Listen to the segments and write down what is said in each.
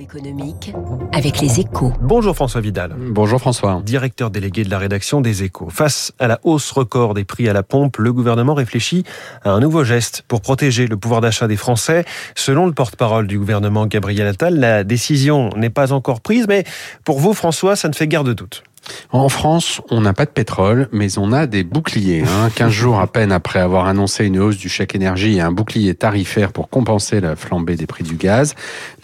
Économique avec les échos. Bonjour François Vidal. Bonjour François. Directeur délégué de la rédaction des échos. Face à la hausse record des prix à la pompe, le gouvernement réfléchit à un nouveau geste pour protéger le pouvoir d'achat des Français. Selon le porte-parole du gouvernement Gabriel Attal, la décision n'est pas encore prise, mais pour vous François, ça ne fait guère de doute. En France, on n'a pas de pétrole, mais on a des boucliers. Hein. 15 jours à peine après avoir annoncé une hausse du chèque énergie et un bouclier tarifaire pour compenser la flambée des prix du gaz,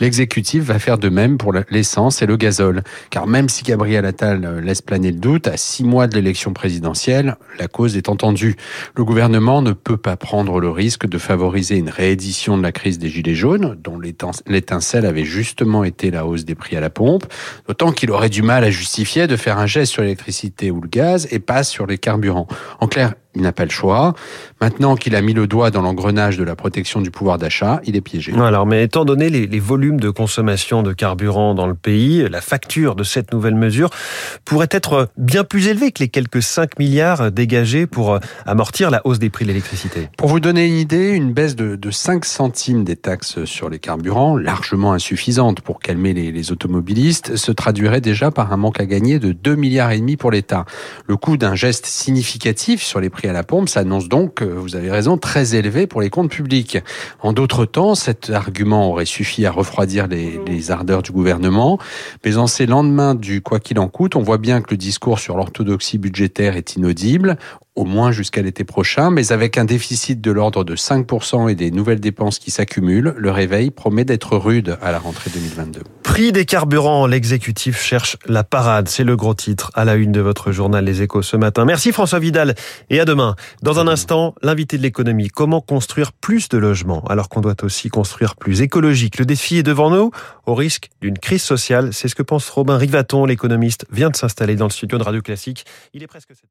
l'exécutif va faire de même pour l'essence et le gazole. Car même si Gabriel Attal laisse planer le doute, à six mois de l'élection présidentielle, la cause est entendue. Le gouvernement ne peut pas prendre le risque de favoriser une réédition de la crise des Gilets jaunes, dont l'étincelle avait justement été la hausse des prix à la pompe, d'autant qu'il aurait du mal à justifier de faire un geste sur l'électricité ou le gaz et pas sur les carburants. En clair, il n'a pas le choix. Maintenant qu'il a mis le doigt dans l'engrenage de la protection du pouvoir d'achat, il est piégé. Alors, mais étant donné les, les, volumes de consommation de carburant dans le pays, la facture de cette nouvelle mesure pourrait être bien plus élevée que les quelques 5 milliards dégagés pour euh, amortir la hausse des prix de l'électricité. Pour vous donner une idée, une baisse de, de 5 centimes des taxes sur les carburants, largement insuffisante pour calmer les, les automobilistes, se traduirait déjà par un manque à gagner de 2 milliards et demi pour l'État. Le coût d'un geste significatif sur les à la pompe s'annonce donc, vous avez raison, très élevé pour les comptes publics. En d'autres temps, cet argument aurait suffi à refroidir les ardeurs du gouvernement, mais en ces lendemains du quoi qu'il en coûte, on voit bien que le discours sur l'orthodoxie budgétaire est inaudible au moins jusqu'à l'été prochain, mais avec un déficit de l'ordre de 5% et des nouvelles dépenses qui s'accumulent, le réveil promet d'être rude à la rentrée 2022. Prix des carburants, l'exécutif cherche la parade, c'est le gros titre à la une de votre journal Les Échos ce matin. Merci François Vidal et à demain. Dans un instant, l'invité de l'économie, comment construire plus de logements alors qu'on doit aussi construire plus écologique? Le défi est devant nous au risque d'une crise sociale, c'est ce que pense Robin Rivaton, l'économiste, vient de s'installer dans le studio de Radio Classique. Il est presque 7